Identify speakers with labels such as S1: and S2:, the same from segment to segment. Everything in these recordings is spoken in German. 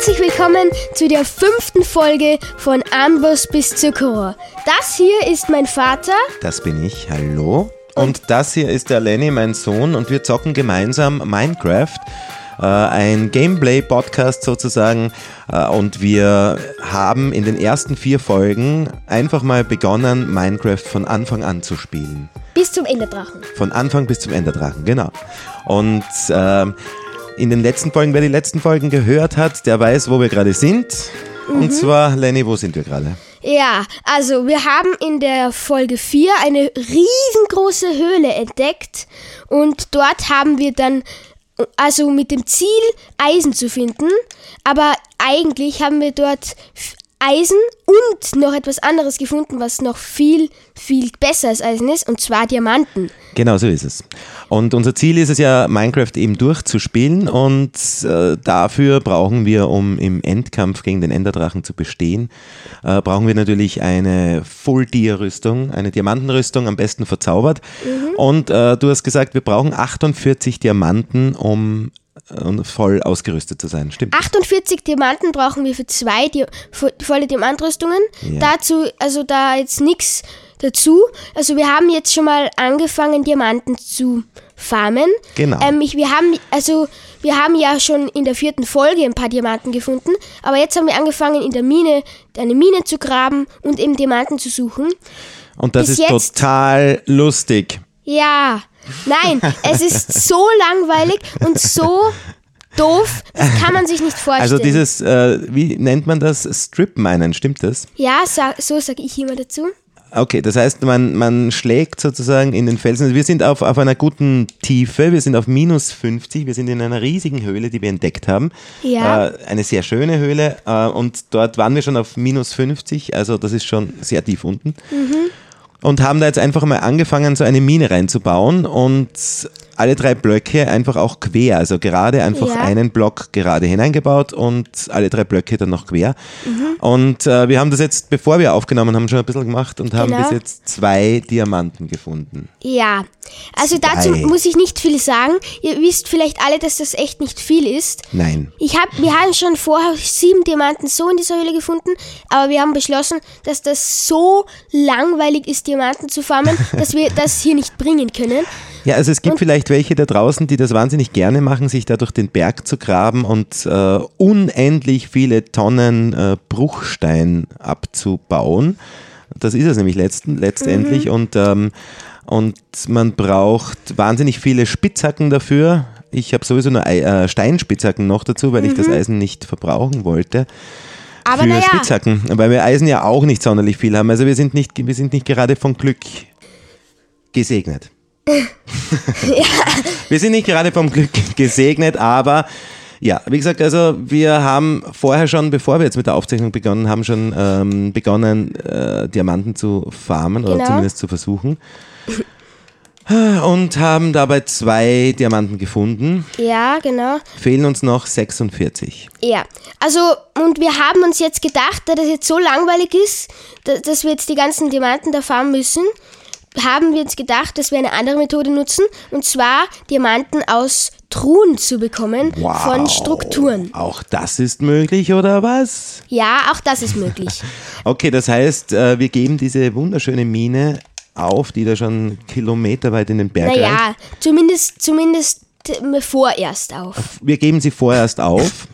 S1: Herzlich willkommen zu der fünften Folge von Amboss bis Zuckerrohr. Das hier ist mein Vater.
S2: Das bin ich, hallo. Und das hier ist der Lenny, mein Sohn, und wir zocken gemeinsam Minecraft. Äh, ein Gameplay-Podcast sozusagen. Äh, und wir haben in den ersten vier Folgen einfach mal begonnen, Minecraft von Anfang an zu spielen.
S1: Bis zum Enderdrachen.
S2: Von Anfang bis zum Enderdrachen, genau. Und ähm, in den letzten Folgen, wer die letzten Folgen gehört hat, der weiß, wo wir gerade sind. Und zwar, Lenny, wo sind wir gerade?
S1: Ja, also wir haben in der Folge 4 eine riesengroße Höhle entdeckt und dort haben wir dann, also mit dem Ziel, Eisen zu finden, aber eigentlich haben wir dort Eisen und noch etwas anderes gefunden, was noch viel, viel besser als Eisen ist, und zwar Diamanten.
S2: Genau, so ist es. Und unser Ziel ist es ja, Minecraft eben durchzuspielen und äh, dafür brauchen wir, um im Endkampf gegen den Enderdrachen zu bestehen, äh, brauchen wir natürlich eine Full-Tier-Rüstung, eine Diamantenrüstung, am besten verzaubert. Und äh, du hast gesagt, wir brauchen 48 Diamanten, um äh, voll ausgerüstet zu sein. Stimmt.
S1: 48 Diamanten brauchen wir für zwei Di vo- volle Diamantrüstungen.
S2: Ja.
S1: Dazu, also da jetzt nichts dazu. Also wir haben jetzt schon mal angefangen, Diamanten zu farmen.
S2: Genau.
S1: Ähm, ich, wir haben, also wir haben ja schon in der vierten Folge ein paar Diamanten gefunden, aber jetzt haben wir angefangen, in der Mine eine Mine zu graben und eben Diamanten zu suchen.
S2: Und das
S1: bis
S2: ist total lustig.
S1: Ja, nein, es ist so langweilig und so doof, das kann man sich nicht vorstellen.
S2: Also dieses, äh, wie nennt man das? Strip-Minen, stimmt das?
S1: Ja, sa so sage ich immer dazu.
S2: Okay, das heißt, man, man schlägt sozusagen in den Felsen. Also wir sind auf, auf einer guten Tiefe, wir sind auf minus 50, wir sind in einer riesigen Höhle, die wir entdeckt haben.
S1: Ja.
S2: Äh, eine sehr schöne Höhle äh, und dort waren wir schon auf minus 50, also das ist schon sehr tief unten. Und haben da jetzt einfach mal angefangen, so eine Mine reinzubauen und alle drei Blöcke einfach auch quer, also gerade einfach
S1: Ja.
S2: einen Block gerade hineingebaut und alle drei Blöcke dann noch quer.
S1: Mhm.
S2: Und äh, wir haben das jetzt, bevor wir aufgenommen haben, schon ein bisschen gemacht und haben
S1: Genau.
S2: bis jetzt zwei Diamanten gefunden.
S1: Ja, also dazu
S2: Zwei.
S1: muss ich nicht viel sagen. Ihr wisst vielleicht alle, dass das echt nicht viel ist.
S2: Nein.
S1: Ich hab, wir haben schon vorher sieben Diamanten so in dieser Höhle gefunden, aber wir haben beschlossen, dass das so langweilig ist, Diamanten zu farmen, dass wir das hier nicht bringen können.
S2: Ja, also es gibt vielleicht welche da draußen, die das wahnsinnig gerne machen, sich da durch den Berg zu graben und äh, unendlich viele Tonnen äh, Bruchstein abzubauen. Das ist es nämlich letzten, letztendlich und, ähm, und man braucht wahnsinnig viele Spitzhacken dafür. Ich habe sowieso nur Ei- äh, Steinspitzhacken noch dazu, weil ich das Eisen nicht verbrauchen wollte.
S1: Aber
S2: für
S1: naja,
S2: Spitzhacken, weil wir Eisen ja auch nicht sonderlich viel haben. Also wir sind nicht, wir sind nicht gerade von Glück gesegnet. Wir sind nicht gerade vom Glück gesegnet, aber ja, wie gesagt, also wir haben vorher schon, bevor wir jetzt mit der Aufzeichnung begonnen haben, schon ähm, begonnen, äh, Diamanten zu farmen oder
S1: Genau.
S2: zumindest zu versuchen. Und haben dabei zwei Diamanten gefunden.
S1: ja, genau.
S2: Fehlen uns noch 46.
S1: Ja, also und wir haben uns jetzt gedacht, da das jetzt so langweilig ist, da, dass wir jetzt die ganzen Diamanten da farmen müssen, haben wir uns gedacht, dass wir eine andere Methode nutzen, und zwar Diamanten aus Truhen zu bekommen von Strukturen.
S2: Auch das ist möglich, oder was?
S1: Ja, auch das ist möglich.
S2: Okay, das heißt, äh, wir geben diese wunderschöne Mine auf, die da schon kilometerweit in den Berg reicht.
S1: naja, zumindest, zumindest äh, vorerst auf.
S2: Wir geben sie vorerst auf,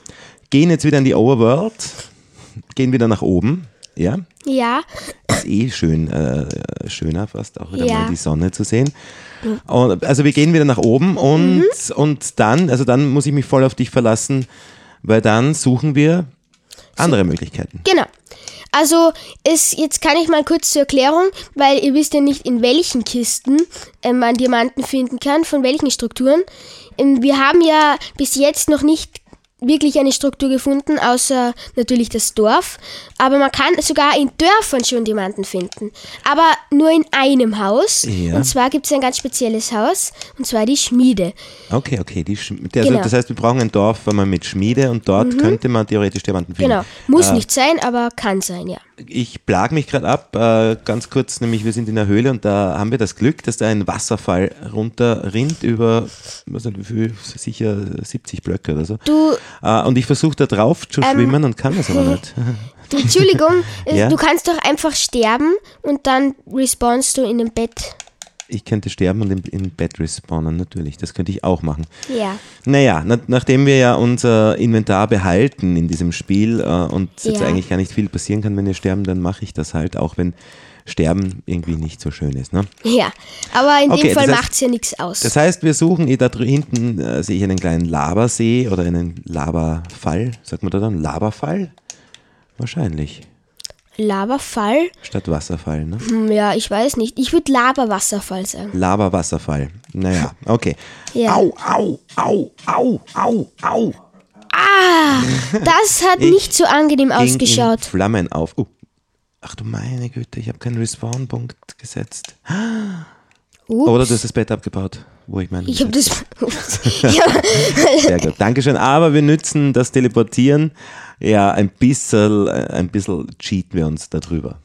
S2: gehen jetzt wieder in die Overworld, gehen wieder nach oben. Ja,
S1: Ja,
S2: ist eh schön, äh, schöner fast auch wieder
S1: Ja.
S2: mal die Sonne zu sehen. Und, also wir gehen wieder nach oben und, und dann, also dann muss ich mich voll auf dich verlassen, weil dann suchen wir andere Möglichkeiten.
S1: Genau. Also es, jetzt kann ich mal kurz zur Erklärung, weil ihr wisst ja nicht, in welchen Kisten ähm, man Diamanten finden kann, von welchen Strukturen. Ähm, wir haben ja bis jetzt noch nicht wirklich eine Struktur gefunden, außer natürlich das Dorf. Aber man kann sogar in Dörfern schon Diamanten finden. Aber nur in einem Haus.
S2: Ja.
S1: Und zwar gibt es ein ganz spezielles Haus, und zwar die Schmiede.
S2: Okay, okay. Die, Sch- also,
S1: Genau.
S2: Das heißt, wir brauchen ein Dorf einmal mit Schmiede und dort könnte man theoretisch Diamanten finden.
S1: Genau. Muss
S2: Äh,
S1: nicht sein, aber kann sein, ja.
S2: Ich plag mich gerade ab, äh, ganz kurz, nämlich wir sind in der Höhle und da haben wir das Glück, dass da ein Wasserfall runterrinnt über, was nicht, wie viel, sicher 70 Blöcke oder so.
S1: Du,
S2: Äh, und ich versuche da drauf zu schwimmen und kann das aber nicht.
S1: du Entschuldigung, äh,
S2: Ja?
S1: du kannst doch einfach sterben und dann respawnst du in dem Bett.
S2: Ich könnte sterben und im, im Bett respawnen, natürlich. Das könnte ich auch machen.
S1: Ja.
S2: Naja, na, nachdem wir ja unser Inventar behalten in diesem Spiel äh, und jetzt
S1: Ja.
S2: eigentlich gar nicht viel passieren kann, wenn wir sterben, dann mache ich das halt, auch wenn Sterben irgendwie nicht so schön ist. Ne?
S1: Ja, aber in
S2: Okay,
S1: dem Fall
S2: das heißt-
S1: macht's ja nichts aus.
S2: Das heißt, wir suchen, eh da hinten äh, sehe ich einen kleinen Lavasee oder einen Lavafall, sagt man da dann? Lavafall? Wahrscheinlich.
S1: Lavafall?
S2: Statt Wasserfall, ne?
S1: Hm, ja, ich weiß nicht. Ich würde Lava-Wasserfall sagen.
S2: Lava-Wasserfall. Naja, okay.
S1: Ja.
S2: Au, au, au, au, au, au.
S1: Ah, das hat
S2: Ich
S1: nicht so angenehm
S2: Ging in
S1: ausgeschaut.
S2: Flammen auf. Oh. Ach du meine Güte, ich habe keinen Respawn-Punkt gesetzt.
S1: Ups.
S2: Oder du hast das Bett abgebaut, wo ich meine.
S1: Ich habe das. ja,
S2: Sehr gut, Dankeschön. Aber wir nützen das Teleportieren. Ja, ein bisschen, äh, ein bisschen cheaten wir uns darüber.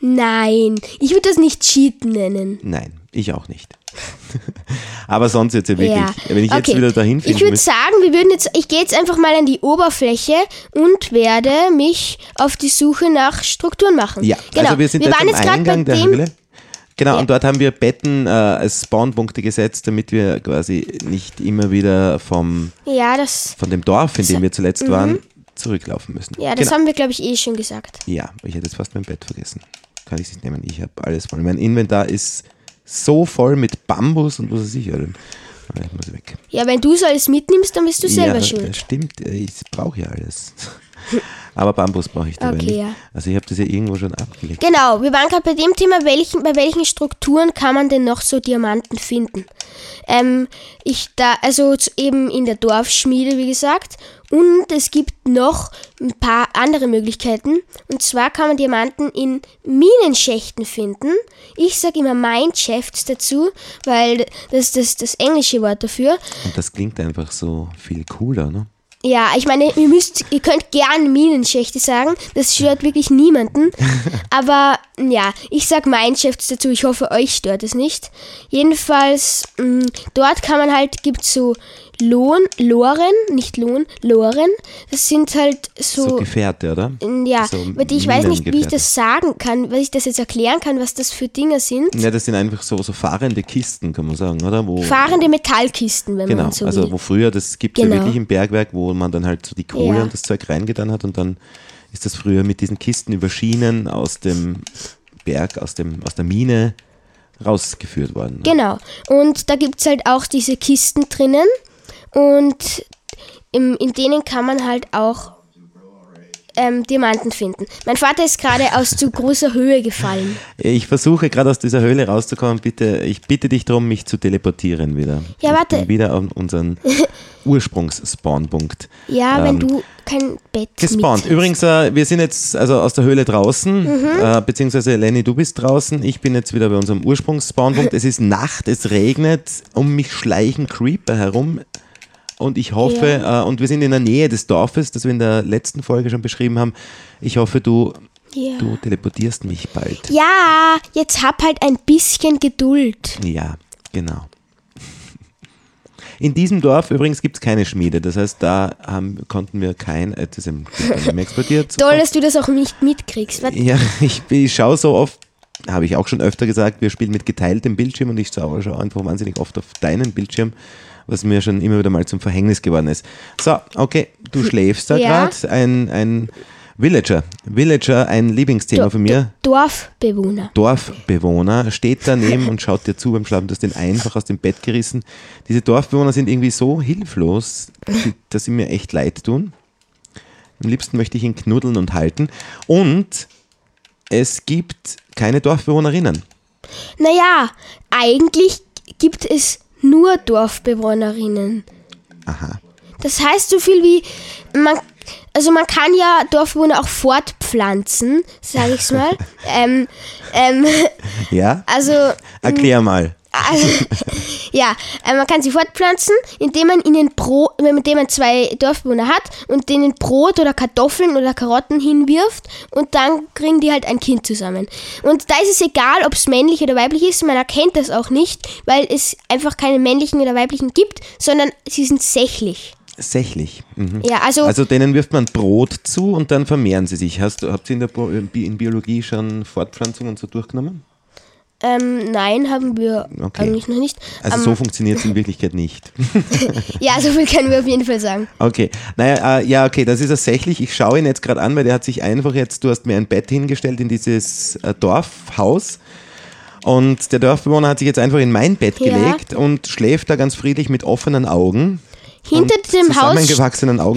S1: nein, ich würde das nicht Cheaten nennen.
S2: Nein, ich auch nicht. Aber sonst jetzt ja wirklich,
S1: Ja.
S2: wenn ich jetzt
S1: Okay.
S2: wieder dahin
S1: Ich
S2: finden
S1: würde sagen, wir würden jetzt, ich gehe jetzt einfach mal an die Oberfläche und werde mich auf die Suche nach Strukturen machen.
S2: Ja,
S1: genau.
S2: also wir sind jetzt
S1: waren
S2: am
S1: jetzt gerade bei
S2: der
S1: dem.
S2: Höhle. Genau,
S1: Ja.
S2: und dort haben wir Betten äh, als Spawnpunkte gesetzt, damit wir quasi nicht immer wieder vom,
S1: Ja, das,
S2: von dem Dorf, in dem wir zuletzt waren, zurücklaufen müssen.
S1: ja, das
S2: genau.
S1: haben wir, glaube ich, eh schon gesagt.
S2: Ja, ich hätte jetzt fast mein Bett vergessen. Kann ich es nicht nehmen. Ich habe alles voll. Mein Inventar ist so voll mit Bambus und was weiß ich. Aber Ich muss weg.
S1: Ja, wenn du es alles mitnimmst, dann bist du selber
S2: ja,
S1: schuld.
S2: das stimmt. Ich brauche ja alles. Aber Bambus brauche ich dabei
S1: Okay,
S2: nicht.
S1: ja.
S2: Also ich habe das ja irgendwo schon abgelegt.
S1: Genau, wir waren gerade bei dem Thema, welchen, bei welchen Strukturen kann man denn noch so Diamanten finden? Ähm, ich da, also eben in der Dorfschmiede, wie gesagt. Und es gibt noch ein paar andere Möglichkeiten. Und zwar kann man Diamanten in Minenschächten finden. Ich sage immer Mineshafts dazu, weil das ist das, das englische Wort dafür.
S2: Und das klingt einfach so viel cooler, ne?
S1: Ja, ich meine, ihr müsst, ihr könnt gern Minenschächte sagen, das stört wirklich niemanden. Aber ja, ich sag Mineshafts dazu, ich hoffe, euch stört es nicht. Jedenfalls, mh, dort kann man halt, gibt's so Lohn, Loren, nicht Lohn, Loren. Das sind halt
S2: So,
S1: so,
S2: Gefährte, oder?
S1: ja,
S2: so
S1: ich weiß nicht, wie ich das sagen kann, wie ich das jetzt erklären kann, was das für Dinge sind.
S2: Ja, das sind einfach so, so fahrende Kisten, kann man sagen, oder? Wo,
S1: Fahrende Metallkisten, wenn
S2: Genau,
S1: man so
S2: also
S1: will.
S2: wo früher, das gibt es ja
S1: Genau.
S2: wirklich im Bergwerk, wo man dann halt so die Kohle
S1: Ja.
S2: und das Zeug reingetan hat und dann ist das früher mit diesen Kisten über Schienen aus dem Berg, aus, dem, aus der Mine rausgeführt worden.
S1: Genau. Und da gibt es halt auch diese Kisten drinnen. Und im, in denen kann man halt auch ähm, Diamanten finden. Mein Vater ist gerade aus zu großer Höhe gefallen.
S2: Ich versuche gerade aus dieser Höhle rauszukommen. Bitte, ich bitte dich darum, mich zu teleportieren wieder.
S1: Ja, warte.
S2: Wieder an unseren Ursprungs-Spawnpunkt
S1: Ja, wenn
S2: Ähm,
S1: du kein Bett
S2: gespawnt.
S1: mit.
S2: Übrigens, äh, wir sind jetzt also aus der Höhle draußen,
S1: Mhm.
S2: äh, beziehungsweise Lenny, du bist draußen. Ich bin jetzt wieder bei unserem Ursprungs-Spawnpunkt. es ist Nacht, es regnet, um mich schleichen Creeper herum. Und ich hoffe, äh, und wir sind in der Nähe des Dorfes, das wir in der letzten Folge schon beschrieben haben. Ich hoffe, du,
S1: Ja.
S2: du teleportierst mich bald.
S1: ja, jetzt hab halt ein bisschen Geduld.
S2: Ja, genau. In diesem Dorf übrigens gibt es keine Schmiede, das heißt, da haben, konnten wir kein, äh, das im explodiert.
S1: Toll, dass du das auch nicht mitkriegst. Warte,
S2: Ja, ich, ich schaue so oft, habe ich auch schon öfter gesagt, wir spielen mit geteiltem Bildschirm und ich schaue einfach wahnsinnig oft auf deinen Bildschirm, was mir schon immer wieder mal zum Verhängnis geworden ist. So, okay, du schläfst da
S1: Ja.
S2: gerade, ein, ein Villager, Villager, ein Lieblingsthema
S1: Do-
S2: von mir.
S1: Dorfbewohner.
S2: Dorfbewohner steht daneben und schaut dir zu beim Schlafen. Du hast den einfach aus dem Bett gerissen. Diese Dorfbewohner sind irgendwie so hilflos, dass sie mir echt leid tun. Am liebsten möchte ich ihn knuddeln und halten. Und es gibt keine Dorfbewohnerinnen.
S1: Naja, eigentlich gibt es nur Dorfbewohnerinnen.
S2: Aha.
S1: Das heißt so viel wie, man, also man kann ja Dorfbewohner auch fortpflanzen, sage ich's mal. ähm, ähm,
S2: Ja?
S1: also,
S2: Erklär mal.
S1: Also, ja, äh, man kann sie fortpflanzen, indem man ihnen Brot, indem man zwei Dorfbewohner hat und denen Brot oder Kartoffeln oder Karotten hinwirft und dann kriegen die halt ein Kind zusammen. Und da ist es egal, ob es männlich oder weiblich ist, man erkennt das auch nicht, weil es einfach keine männlichen oder weiblichen gibt, sondern sie sind sächlich.
S2: Sächlich. Mhm.
S1: Ja, also,
S2: Also denen wirft man Brot zu und dann vermehren sie sich. Hast, du- habt ihr in der Bi- in Biologie schon Fortpflanzung und so durchgenommen?
S1: Ähm, nein, haben wir
S2: Okay.
S1: eigentlich noch nicht.
S2: Also
S1: Ähm,
S2: so funktioniert es in Wirklichkeit nicht.
S1: Ja, so viel können wir auf jeden Fall sagen.
S2: Okay, naja, äh, ja, okay, das ist tatsächlich. Ich schaue ihn jetzt gerade an, weil der hat sich einfach jetzt, du hast mir ein Bett hingestellt in dieses äh, Dorfhaus. Und der Dorfbewohner hat sich jetzt einfach in mein Bett
S1: Ja.
S2: gelegt und schläft da ganz friedlich mit offenen Augen.
S1: Hinter dem Haus.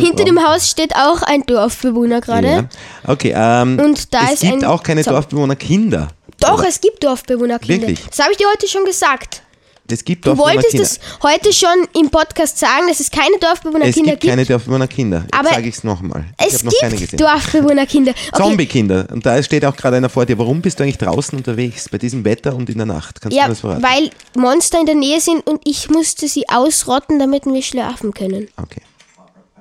S1: Hinter dem Haus steht auch ein Dorfbewohner gerade.
S2: Ja. Okay, ähm,
S1: Und da
S2: es
S1: ist
S2: gibt
S1: ein
S2: auch keine
S1: Zaun.
S2: Dorfbewohner-Kinder.
S1: Doch, es gibt Dorfbewohnerkinder.
S2: Wirklich?
S1: Das habe ich dir heute schon gesagt.
S2: Es gibt
S1: Du wolltest es heute schon im Podcast sagen, dass es keine
S2: Es
S1: Dorfbewohnerkinder
S2: gibt
S1: gibt.
S2: keine Dorfbewohner-Kinder. Jetzt sage ich es nochmal.
S1: Es
S2: noch
S1: gibt. Dorfbewohnerkinder. Okay.
S2: Zombie-Kinder. Und da steht auch gerade einer vor dir. Warum bist du eigentlich draußen unterwegs bei diesem Wetter und in der Nacht? Kannst
S1: Ja,
S2: du das verraten?
S1: weil Monster in der Nähe sind und ich musste sie ausrotten, damit wir schlafen können.
S2: Okay.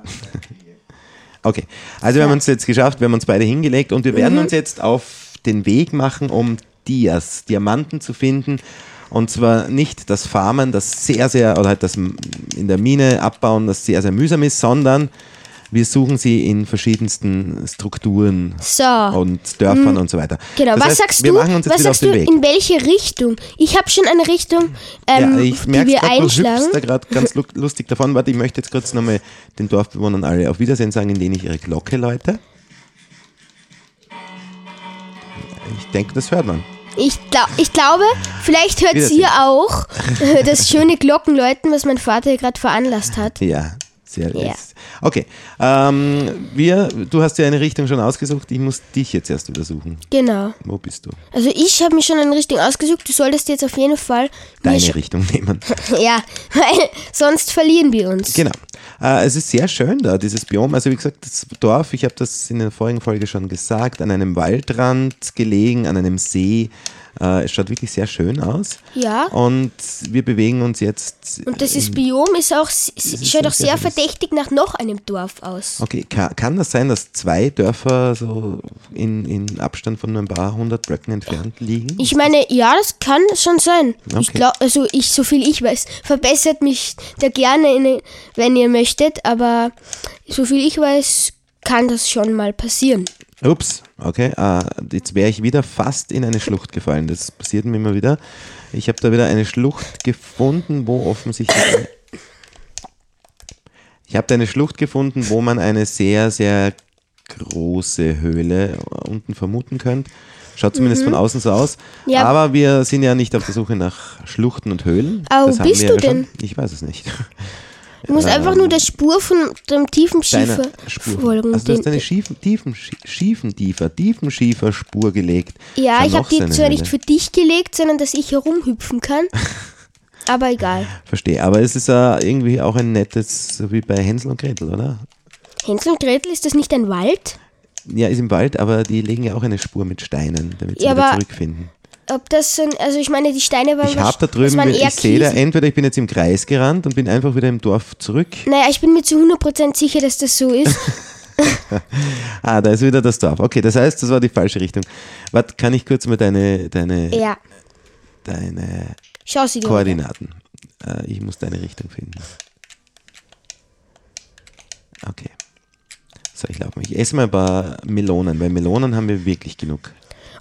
S2: okay. Also wir haben uns jetzt geschafft, wir haben uns beide hingelegt und wir
S1: Mhm.
S2: werden uns jetzt auf den Weg machen, um Dias, Diamanten zu finden. Und zwar nicht das Farmen, das sehr, sehr, oder halt das in der Mine abbauen, das sehr, sehr mühsam ist, sondern wir suchen sie in verschiedensten Strukturen
S1: So.
S2: und Dörfern und so weiter.
S1: Genau,
S2: Das
S1: was
S2: heißt,
S1: sagst du? Was sagst du, in welche Richtung? Ich habe schon eine Richtung, ähm,
S2: ja, ich
S1: die
S2: merke
S1: wir
S2: gerade, du
S1: einschlagen.
S2: hüpfst da gerade ganz lu- lustig davon. Warte, ich möchte jetzt kurz nochmal den Dorfbewohnern alle auf Wiedersehen sagen, indem ich ihre Glocke läute. Ich denke, das hört man.
S1: Ich, glaub, ich glaube, vielleicht hört ihr auch äh, das schöne Glockenläuten, was mein Vater hier gerade veranlasst hat.
S2: Ja, sehr
S1: Ja.
S2: jetzt. Okay, ähm, wir, du hast ja eine Richtung schon ausgesucht. Ich muss dich jetzt erst wieder suchen.
S1: Genau.
S2: Wo bist du?
S1: Also ich habe mir schon eine Richtung ausgesucht. Du solltest jetzt auf jeden Fall
S2: Deine Richtung nehmen.
S1: Ja, weil sonst verlieren wir uns.
S2: Genau. Äh, es ist sehr schön da, dieses Biom. Also wie gesagt, das Dorf, ich habe das in der vorigen Folge schon gesagt, an einem Waldrand gelegen, an einem See. Äh, es schaut wirklich sehr schön aus.
S1: Ja.
S2: Und wir bewegen uns jetzt.
S1: Und das ist Biom ist auch
S2: ist
S1: schaut auch sehr
S2: sehr
S1: verdächtig nach noch einem Dorf aus.
S2: Okay, kann, kann das sein, dass zwei Dörfer so in, in Abstand von ein paar hundert Blöcken entfernt liegen?
S1: Ich meine, ja, das kann schon sein. Ich
S2: Okay.
S1: glaube, also ich, so viel ich weiß, verbessert mich da gerne, in, wenn ihr möchtet, aber so viel ich weiß, kann das schon mal passieren.
S2: Ups, okay. Äh, jetzt wäre ich wieder fast in eine Schlucht gefallen. Das passiert mir immer wieder. Ich habe da wieder eine Schlucht gefunden, wo offensichtlich. Ich habe da eine Schlucht gefunden, wo man eine sehr, sehr große Höhle unten vermuten könnte. Schaut zumindest von außen so aus.
S1: Mhm. Ja.
S2: Aber wir sind ja nicht auf der Suche nach Schluchten und Höhlen.
S1: Wo
S2: Das
S1: bist du
S2: ja schon.
S1: denn?
S2: Ich weiß es nicht.
S1: Du musst einfach nur der Spur von dem tiefen Schiefer
S2: Spur.
S1: folgen.
S2: Also du hast eine schiefen, tiefen, schiefen, tiefer, tiefen Schieferspur gelegt.
S1: ja, ich habe die zwar nicht für dich gelegt, sondern dass ich herumhüpfen kann. aber egal.
S2: Verstehe, aber es ist äh, irgendwie auch ein nettes, so wie bei Hänsel und Gretel, oder?
S1: Hänsel und Gretel, ist das nicht ein Wald?
S2: Ja, ist im Wald, aber die legen ja auch eine Spur mit Steinen, damit sie
S1: Ja,
S2: wieder zurückfinden.
S1: Ob das ein, also ich meine, die Steine waren
S2: Ich habe da drüben, ich sehe da, entweder ich bin jetzt im Kreis gerannt und bin einfach wieder im Dorf zurück.
S1: Naja, ich bin mir zu 100% sicher, dass das so ist.
S2: Ah, da ist wieder das Dorf. Okay, das heißt, das war die falsche Richtung. Warte, kann ich kurz mal deine, deine,
S1: ja,
S2: deine. Koordinaten. Äh, ich muss deine Richtung finden. Okay. So, ich glaube, ich esse mal ein paar Melonen, weil Melonen haben wir wirklich genug.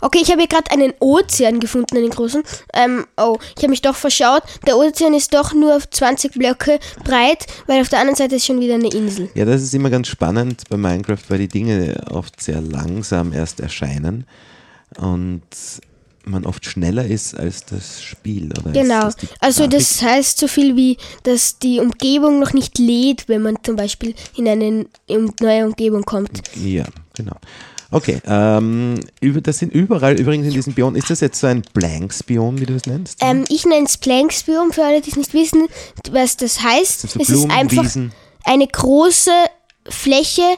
S1: Okay, ich habe hier gerade einen Ozean gefunden, einen großen. Ähm, oh, ich habe mich doch verschaut. Der Ozean ist doch nur auf 20 Blöcke breit, weil auf der anderen Seite ist schon wieder eine Insel.
S2: Ja, das ist immer ganz spannend bei Minecraft, weil die Dinge oft sehr langsam erst erscheinen und man oft schneller ist als das Spiel. Oder
S1: Genau. Also das heißt so viel wie, dass die Umgebung noch nicht lädt, wenn man zum Beispiel in eine neue Umgebung kommt.
S2: Ja, genau. Okay, ähm, das sind überall übrigens in diesem Biom. Ist das jetzt so ein Blanks-Biom, wie du es nennst?
S1: Ähm, ich nenne es Planksbiom, für alle, die es nicht wissen, was das heißt.
S2: sind so
S1: es
S2: Blumen,
S1: ist einfach
S2: Wiesen.
S1: eine große Fläche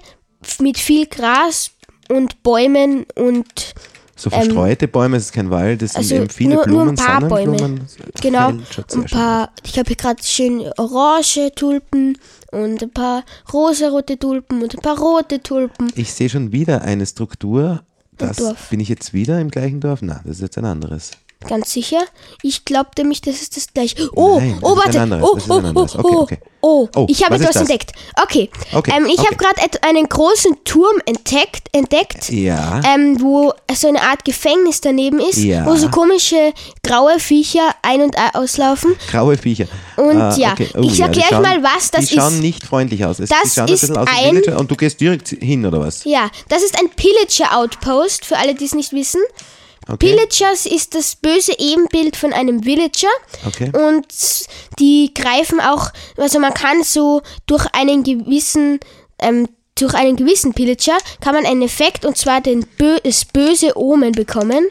S1: mit viel Gras und Bäumen und
S2: So verstreute Bäume, es ist kein Wald, es
S1: also
S2: sind eben viele
S1: nur,
S2: Blumen,
S1: nur ein paar Bäume. Genau. Ein paar, ich habe hier gerade schön orange Tulpen und ein paar rosarote Tulpen und ein paar rote Tulpen.
S2: Ich sehe schon wieder eine Struktur. Das bin ich jetzt wieder im gleichen Dorf? Na, das ist jetzt ein anderes.
S1: Ganz sicher. Ich glaube nämlich, das ist das gleiche. Oh,
S2: Nein,
S1: oh,
S2: ist
S1: warte. Oh,
S2: ist
S1: oh, oh, oh,
S2: okay.
S1: oh.
S2: Oh,
S1: Ich habe
S2: was ist
S1: etwas entdeckt. Okay.
S2: Okay,
S1: Ähm, ich
S2: okay.
S1: habe gerade einen großen Turm entdeckt, entdeckt
S2: Ja.
S1: ähm, wo so eine Art Gefängnis daneben ist,
S2: Ja.
S1: wo so komische graue Viecher ein- und auslaufen.
S2: Graue Viecher.
S1: Und
S2: Ah,
S1: ja,
S2: okay.
S1: ich
S2: die
S1: erkläre euch mal, was das
S2: Die schauen
S1: ist.
S2: nicht freundlich aus. Es,
S1: Das
S2: schauen
S1: ist
S2: ein aus
S1: ein-
S2: Villager und du gehst direkt hin, oder was?
S1: Ja, das ist ein Pillager-Outpost, für alle, die es nicht wissen.
S2: Okay.
S1: Pillagers ist das böse Ebenbild von einem Villager.
S2: Okay.
S1: Und die greifen auch, also man kann so durch einen gewissen, ähm, durch einen gewissen Pillager kann man einen Effekt und zwar den Bö das böse Omen bekommen.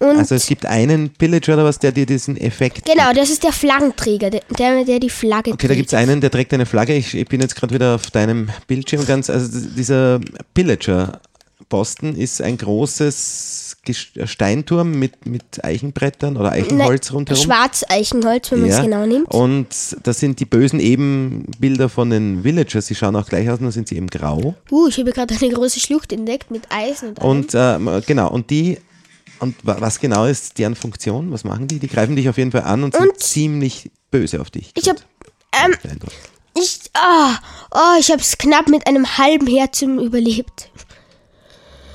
S1: Und
S2: Also es gibt einen Pillager oder was, der dir diesen Effekt
S1: genau, das ist der Flaggenträger, der, der, die Flagge
S2: Okay, da gibt es einen, der trägt eine Flagge. Ich, ich bin jetzt gerade wieder auf deinem Bildschirm ganz. Also dieser Pillager-Posten ist ein großes Steinturm mit, mit Eichenbrettern oder Eichenholz rundherum.
S1: Schwarzeichenholz, wenn man es
S2: Ja.
S1: genau nimmt.
S2: Und das sind die bösen Ebenbilder von den Villagers. Sie schauen auch gleich aus, nur sind sie eben grau.
S1: Uh, ich habe gerade eine große Schlucht entdeckt mit Eisen und allem.
S2: Und ähm, genau, und die, und wa- was genau ist deren Funktion? Was machen die? Die greifen dich auf jeden Fall an und sind
S1: Und-
S2: ziemlich böse auf dich.
S1: Ich habe ähm. Ich, ah, oh, ich habe es knapp mit einem halben Herz überlebt.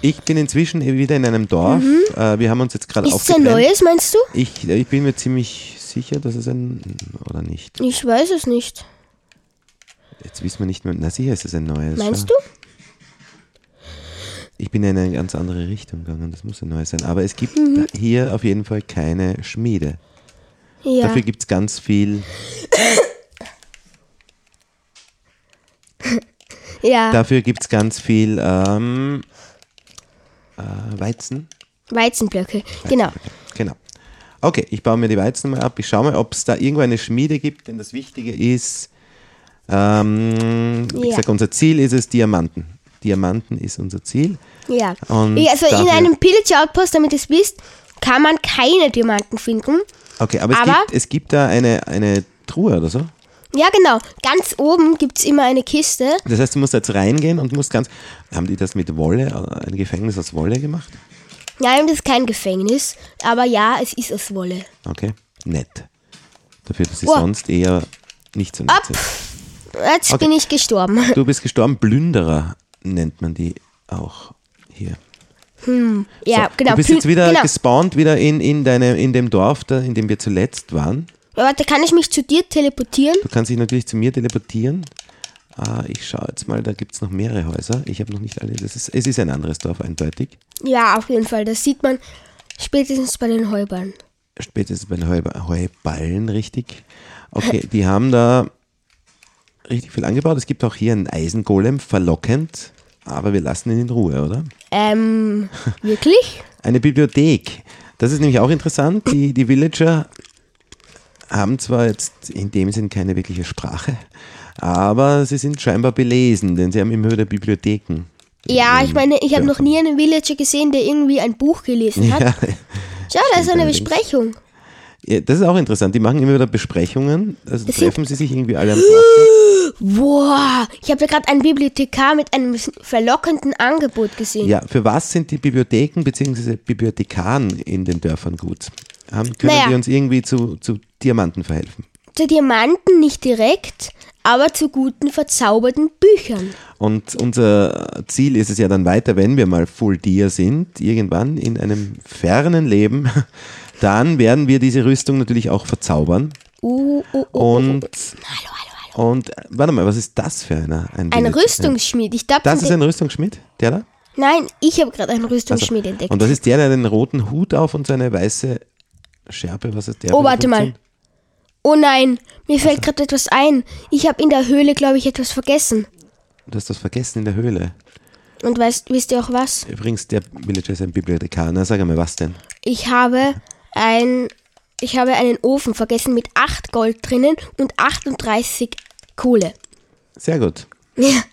S2: Ich bin inzwischen wieder in einem Dorf. Äh, wir haben uns jetzt gerade
S1: Mhm. Ist es ein neues, meinst du?
S2: Ich, ich bin mir ziemlich sicher, dass es ein oder nicht.
S1: Ich weiß es nicht.
S2: Jetzt wissen wir nicht mehr. Na sicher ist es ein neues.
S1: Meinst
S2: ja.
S1: du?
S2: Ich bin in eine ganz andere Richtung gegangen. Das muss ein neues sein. Aber es gibt
S1: Mhm.
S2: hier auf jeden Fall keine Schmiede.
S1: Ja.
S2: Dafür gibt es ganz viel.
S1: ja.
S2: Dafür gibt es ganz viel ähm, äh, Weizen.
S1: Weizenblöcke. Genau.
S2: Genau. Okay, ich baue mir die Weizen mal ab. Ich schaue mal, ob es da irgendwo eine Schmiede gibt, denn das Wichtige ist, ähm, wie
S1: Ja.
S2: gesagt, unser Ziel ist es Diamanten. Diamanten ist unser Ziel.
S1: Ja.
S2: Und
S1: also in einem Pillager-Outpost, damit ihr es wisst, kann man keine Diamanten finden.
S2: Okay, aber, es,
S1: Aber-
S2: gibt, es gibt da eine, eine Truhe oder so.
S1: Ja, genau. Ganz oben gibt es immer eine Kiste.
S2: Das heißt, du musst jetzt reingehen und musst ganz. Haben die das mit Wolle, äh, ein Gefängnis aus Wolle gemacht?
S1: Nein, das ist kein Gefängnis. Aber ja, es ist aus Wolle.
S2: Okay, nett. Dafür, dass sie
S1: Wow.
S2: sonst eher nicht so nett
S1: Ab.
S2: sind.
S1: Jetzt bin ich gestorben.
S2: Du bist gestorben, Plünderer nennt man die auch hier.
S1: Ja,
S2: So,
S1: genau.
S2: Du bist jetzt wieder
S1: genau.
S2: gespawnt, wieder in, in, deine, in dem Dorf, da, in dem wir zuletzt waren.
S1: Warte, kann ich mich zu dir teleportieren?
S2: Du kannst dich natürlich zu mir teleportieren. Ah, ich schaue jetzt mal, da gibt es noch mehrere Häuser. Ich habe noch nicht alle. Das ist, es ist ein anderes Dorf, eindeutig.
S1: Ja, auf jeden Fall. Das sieht man spätestens bei den Heuballen.
S2: Spätestens bei den Heu, Heuballen, richtig. Okay, die haben da richtig viel angebaut. Es gibt auch hier einen Eisengolem, verlockend. Aber wir lassen ihn in Ruhe, oder?
S1: Ähm, wirklich?
S2: Eine Bibliothek. Das ist nämlich auch interessant. Die, die Villager haben zwar jetzt in dem Sinn keine wirkliche Sprache, aber sie sind scheinbar belesen, denn sie haben immer wieder Bibliotheken.
S1: Ja, ich meine, ich habe noch nie einen Villager gesehen, der irgendwie ein Buch gelesen hat.
S2: Ja,
S1: Schau, da ist eine. Besprechung.
S2: ja, das ist auch interessant. Die machen immer wieder Besprechungen. Also
S1: Das
S2: treffen sie sich irgendwie alle am Dorf.
S1: Wow, ich habe da gerade einen Bibliothekar mit einem verlockenden Angebot gesehen.
S2: Ja, für was sind die Bibliotheken bzw. Bibliothekaren in den Dörfern gut? Haben, können
S1: Naja.
S2: die uns irgendwie zu, zu Diamanten verhelfen?
S1: Zu Diamanten nicht direkt, aber zu guten verzauberten Büchern.
S2: Und unser Ziel ist es ja dann weiter, wenn wir mal Full Dia sind, irgendwann in einem fernen Leben, dann werden wir diese Rüstung natürlich auch verzaubern.
S1: Uh, uh, uh.
S2: Und,
S1: Hallo, hallo, hallo.
S2: und äh, warte mal, was ist das für einer?
S1: Ein
S2: Villager?
S1: Rüstungsschmied. Ich glaube,
S2: Das ist ein Rüstungsschmied, der da?
S1: Nein, ich habe gerade einen
S2: Also,
S1: Rüstungsschmied entdeckt.
S2: und das ist der, der den roten Hut auf und seine weiße Schärpe, was ist der?
S1: Oh, warte mal.
S2: Funktion?
S1: Oh nein, mir fällt gerade etwas ein. Ich habe in der Höhle, glaube ich, etwas vergessen.
S2: Du hast das vergessen in der Höhle.
S1: Und weißt, wisst ihr auch was?
S2: Übrigens, der Villager ist ein Bibliothekar. Na, sag einmal, was denn?
S1: Ich habe ein, ich habe einen Ofen vergessen mit 8 Gold drinnen und 38 Kohle.
S2: Sehr gut.
S1: Ja.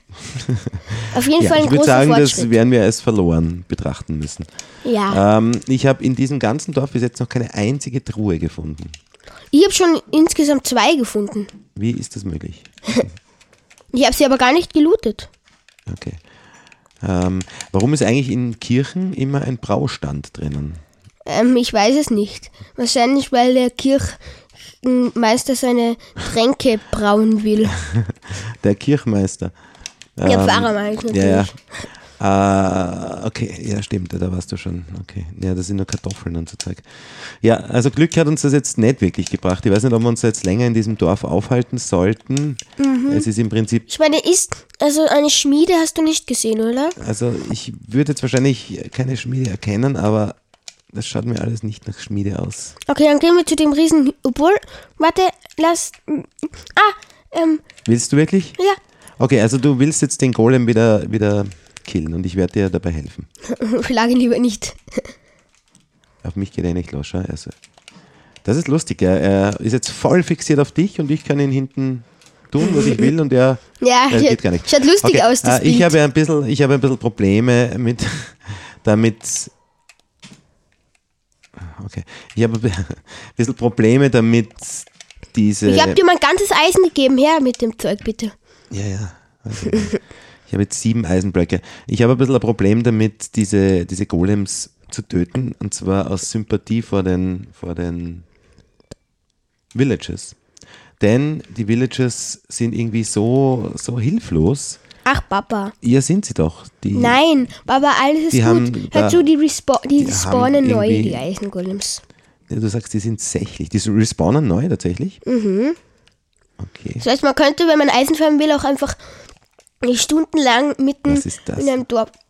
S1: Auf jeden
S2: Ja,
S1: Fall ein
S2: ich würde sagen, das
S1: Fortschritt.
S2: werden wir als verloren betrachten müssen.
S1: ja.
S2: Ähm, ich habe in diesem ganzen Dorf bis jetzt noch keine einzige Truhe gefunden.
S1: Ich habe schon insgesamt zwei gefunden.
S2: Wie ist das möglich?
S1: Ich habe sie aber gar nicht gelootet.
S2: Okay. Ähm, warum ist eigentlich in Kirchen immer ein Braustand drinnen?
S1: Ähm, ich weiß es nicht. Wahrscheinlich, weil der Kirchenmeister seine Tränke brauen will.
S2: Der Kirchmeister. Ähm,
S1: Pfarrer meine ich natürlich.
S2: Ja, ja. Äh, okay, ja, stimmt, da warst du schon. Okay, ja, das sind nur Kartoffeln und so Zeug. Ja, also Glück hat uns das jetzt nicht wirklich gebracht. Ich weiß nicht, ob wir uns jetzt länger in diesem Dorf aufhalten sollten.
S1: Mhm.
S2: Es ist im Prinzip,
S1: Ich meine, ist, also eine Schmiede hast du nicht gesehen, oder?
S2: also ich würde jetzt wahrscheinlich keine Schmiede erkennen, aber das schaut mir alles nicht nach Schmiede aus.
S1: Okay, dann gehen wir zu dem Riesen. Obwohl, warte, lass. Ah, ähm,
S2: Willst du wirklich?
S1: ja.
S2: Okay, also du willst jetzt den Golem wieder, wieder killen und ich werde dir dabei helfen.
S1: Schlage ihn lieber nicht.
S2: Auf mich geht er nicht los, schau. Also, das ist lustig. Er, er ist jetzt voll fixiert auf dich und ich kann ihn hinten tun, was ich will und er,
S1: Ja,
S2: er geht gar nicht.
S1: schaut lustig
S2: Okay,
S1: aus, das
S2: äh, ich
S1: Bild.
S2: habe ein bisschen, ich habe ein bisschen Probleme mit, damit. Okay, ich habe ein bisschen Probleme damit, diese.
S1: Ich habe dir mein ganzes Eisen gegeben. Her mit dem Zeug, bitte.
S2: Ja, ja. Also, ich habe jetzt sieben Eisenblöcke. Ich habe ein bisschen ein Problem damit, diese, diese Golems zu töten. Und zwar aus Sympathie vor den, vor den Villages. Denn die Villages sind irgendwie so, so hilflos.
S1: Ach, Papa.
S2: Ja, sind sie doch. Die,
S1: Nein, Papa, alles ist
S2: haben
S1: gut.
S2: da-
S1: Hör zu, die, respa die,
S2: die haben
S1: spawnen neu, die Eisengolems.
S2: Ja, Du sagst, die sind sächlich. Die respawnen neu tatsächlich? Mhm. Okay.
S1: Das heißt, man könnte, wenn man Eisen farmen will, auch einfach stundenlang mitten in einem Dorf.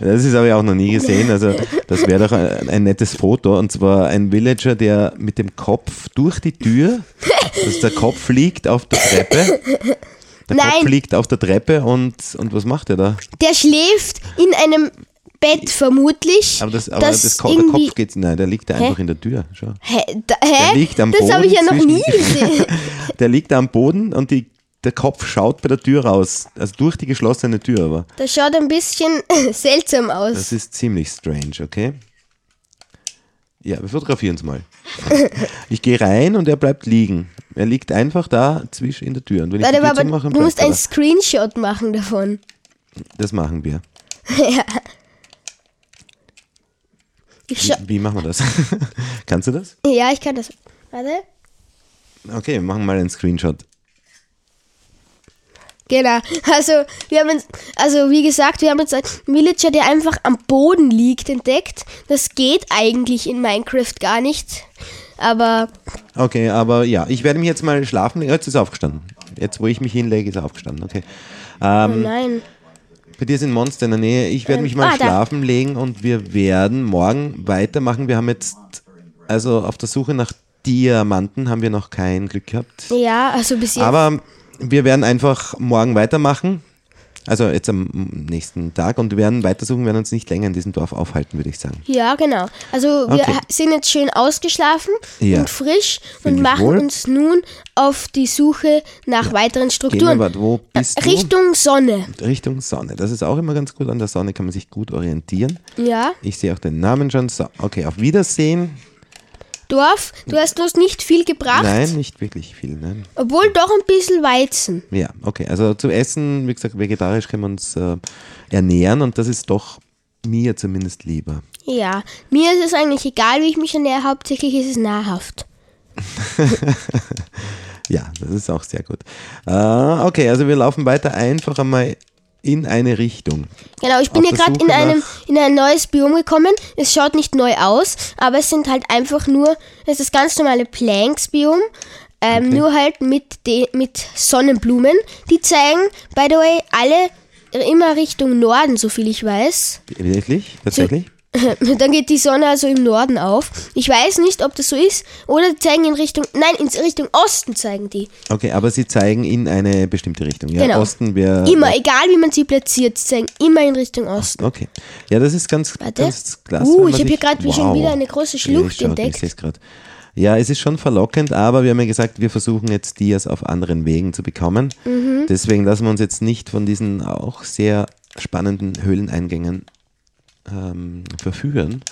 S2: Das ist aber auch noch nie gesehen. Also, das wäre doch ein, ein nettes Foto. Und zwar ein Villager, der mit dem Kopf durch die Tür, dass der Kopf liegt auf der Treppe. Der Kopf
S1: Nein.
S2: liegt auf der Treppe und, und was macht er da?
S1: Der schläft in einem Bett vermutlich.
S2: Aber, das, aber
S1: das
S2: das, der Kopf geht, nein, der liegt da einfach in der Tür. Schau.
S1: Hä? Da, hä?
S2: Der liegt am
S1: das
S2: Boden.
S1: habe ich ja noch nie gesehen.
S2: Der liegt da am Boden und die, der Kopf schaut bei der Tür raus. Also durch die geschlossene Tür aber.
S1: Das schaut ein bisschen seltsam aus.
S2: Das ist ziemlich strange, okay? Ja, wir fotografieren es mal. Ich gehe rein und er bleibt liegen. Er liegt einfach da zwischen in der Tür. Und wenn ich
S1: Warte,
S2: die Tür
S1: aber
S2: zumache,
S1: du musst einen. Screenshot machen davon.
S2: Das machen wir.
S1: Ich scha
S2: Wie, wie machen wir das? Kannst du das?
S1: ja, ich kann das. Warte.
S2: Okay, wir machen mal einen Screenshot.
S1: Genau. Also, wir haben jetzt, also wie gesagt, wir haben jetzt einen Villager, der einfach am Boden liegt, entdeckt. Das geht eigentlich in Minecraft gar nicht. Aber
S2: Okay, aber ja, ich werde mich jetzt mal schlafen. Jetzt ist er aufgestanden. Jetzt, wo ich mich hinlege, ist er aufgestanden. Okay.
S1: oh
S2: Ähm,
S1: nein.
S2: Bei dir sind Monster in der Nähe. Ich werde
S1: Ähm,
S2: mich mal
S1: ah, da.
S2: schlafen legen und wir werden morgen weitermachen. Wir haben jetzt, also auf der Suche nach Diamanten haben wir noch kein Glück gehabt.
S1: Ja, also bis jetzt.
S2: Aber wir werden einfach morgen weitermachen. Also jetzt am nächsten Tag und wir werden weitersuchen, werden uns nicht länger in diesem Dorf aufhalten, würde ich sagen.
S1: ja, genau. Also wir
S2: Okay.
S1: sind jetzt schön ausgeschlafen
S2: Ja.
S1: und frisch und
S2: ich
S1: machen
S2: wohl.
S1: uns nun auf die Suche nach weiteren
S2: Gehen wir,
S1: Strukturen.
S2: warte, wo bist du?
S1: Richtung Sonne.
S2: Richtung Sonne. Das ist auch immer ganz gut. An der Sonne kann man sich gut orientieren.
S1: Ja.
S2: Ich sehe auch den Namen schon. So, okay, auf Wiedersehen.
S1: Dorf, du hast uns nicht viel gebracht,
S2: Nein, nicht wirklich viel. Nein.
S1: obwohl doch ein bisschen Weizen.
S2: Ja, okay. Also zum Essen, wie gesagt, vegetarisch können wir uns äh, ernähren und das ist doch mir zumindest lieber.
S1: Ja, mir ist es eigentlich egal, wie ich mich ernähre, hauptsächlich ist es nahrhaft.
S2: Ja, das ist auch sehr gut. Äh, okay, also wir laufen weiter einfach einmal in eine Richtung.
S1: Genau, ich bin
S2: Auf
S1: hier gerade in einem in ein neues Biom gekommen. Es schaut nicht neu aus, aber es sind halt einfach nur, es ist das ganz normale Planks-Biom, ähm,
S2: Okay.
S1: nur halt mit, de, mit Sonnenblumen. Die zeigen, by the way, alle immer Richtung Norden, so viel ich weiß.
S2: Wirklich? Tatsächlich?
S1: Dann geht die Sonne also im Norden auf. Ich weiß nicht, ob das so ist. Oder die zeigen in Richtung, nein, in Richtung Osten zeigen die.
S2: Okay, aber sie zeigen in eine bestimmte Richtung. Ja,
S1: Genau.
S2: Osten wäre.
S1: Immer, egal wie man sie platziert, sie zeigen immer in Richtung Osten.
S2: Okay. Ja, das ist ganz,
S1: Warte.
S2: ganz klasse.
S1: Uh, ich habe hier gerade schon wieder eine große
S2: Ja,
S1: Schlucht
S2: schau,
S1: entdeckt.
S2: Ich sehe es gerade. Ja, es ist schon verlockend, aber wir haben ja gesagt, wir versuchen jetzt Dias auf anderen Wegen zu bekommen.
S1: Mhm.
S2: Deswegen lassen wir uns jetzt nicht von diesen auch sehr spannenden Höhleneingängen ähm, verführen.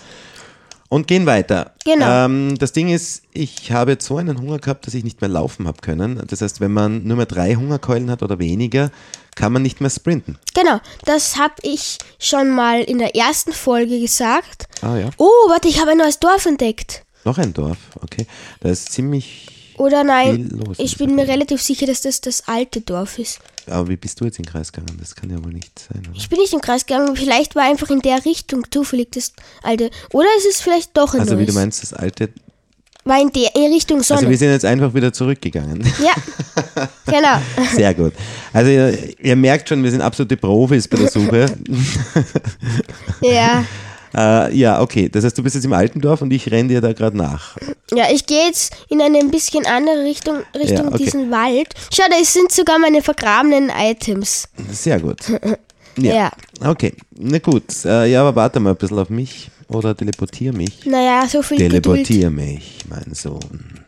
S2: Und gehen weiter.
S1: Genau.
S2: Ähm, das Ding ist, ich habe jetzt so einen Hunger gehabt, dass ich nicht mehr laufen habe können. Das heißt, wenn man nur mehr drei Hungerkeulen hat oder weniger, kann man nicht mehr sprinten.
S1: Genau, das habe ich schon mal in der ersten Folge gesagt.
S2: Ah ja.
S1: Oh, warte, ich habe ein neues Dorf entdeckt.
S2: Noch ein Dorf, okay. Da ist ziemlich.
S1: Oder nein,
S2: Viel los
S1: ich bin mir relativ sicher, dass das das alte Dorf ist.
S2: Aber wie bist du jetzt in den Kreis gegangen? Das kann ja wohl nicht sein, oder?
S1: Ich bin nicht im Kreis gegangen, vielleicht war einfach in der Richtung zufällig das alte. Oder ist es vielleicht doch ein
S2: Also wie
S1: neues?
S2: du meinst, das alte.
S1: War in der in Richtung Sonne.
S2: Also wir sind jetzt einfach wieder zurückgegangen.
S1: ja, genau.
S2: Sehr gut. Also ihr, ihr merkt schon, wir sind absolute Profis bei der Suche.
S1: Ja.
S2: äh, ja, okay. Das heißt, du bist jetzt im alten Dorf und ich renne dir da gerade nach.
S1: Ja, ich gehe jetzt in eine ein bisschen andere Richtung, Richtung
S2: Ja, okay.
S1: diesen Wald. Schau, da sind sogar meine vergrabenen Items.
S2: Sehr gut.
S1: Ja.
S2: Okay, na gut. Äh, ja, aber warte mal ein bisschen auf mich oder teleportier mich.
S1: Naja, so viel Geduld.
S2: Teleportier mich, mein Sohn.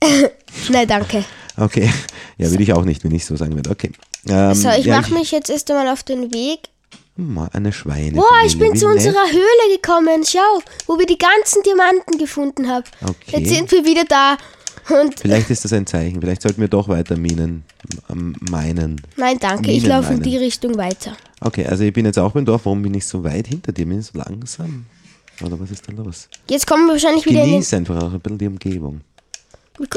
S1: Nein, danke.
S2: Okay. Ja, würde ich auch nicht, wenn ich so sagen würde. Okay. Ähm,
S1: So, ich
S2: ja,
S1: mache mich jetzt erst einmal auf den Weg.
S2: Mal Eine Schweine.
S1: Boah, ich bin zu unserer Höhle gekommen. Schau, wo wir die ganzen Diamanten gefunden haben.
S2: Okay.
S1: Jetzt sind wir wieder da. Und
S2: Vielleicht ist das ein Zeichen. Vielleicht sollten wir doch weiter Minen meinen.
S1: nein, danke, ich
S2: Minen
S1: laufe in die Richtung weiter.
S2: Okay, also ich bin jetzt auch beim Dorf. Warum bin ich so weit hinter dir? Bin ich so langsam? Oder was ist da los?
S1: Jetzt kommen wir wahrscheinlich wieder in den,
S2: Genieß einfach auch ein bisschen die Umgebung.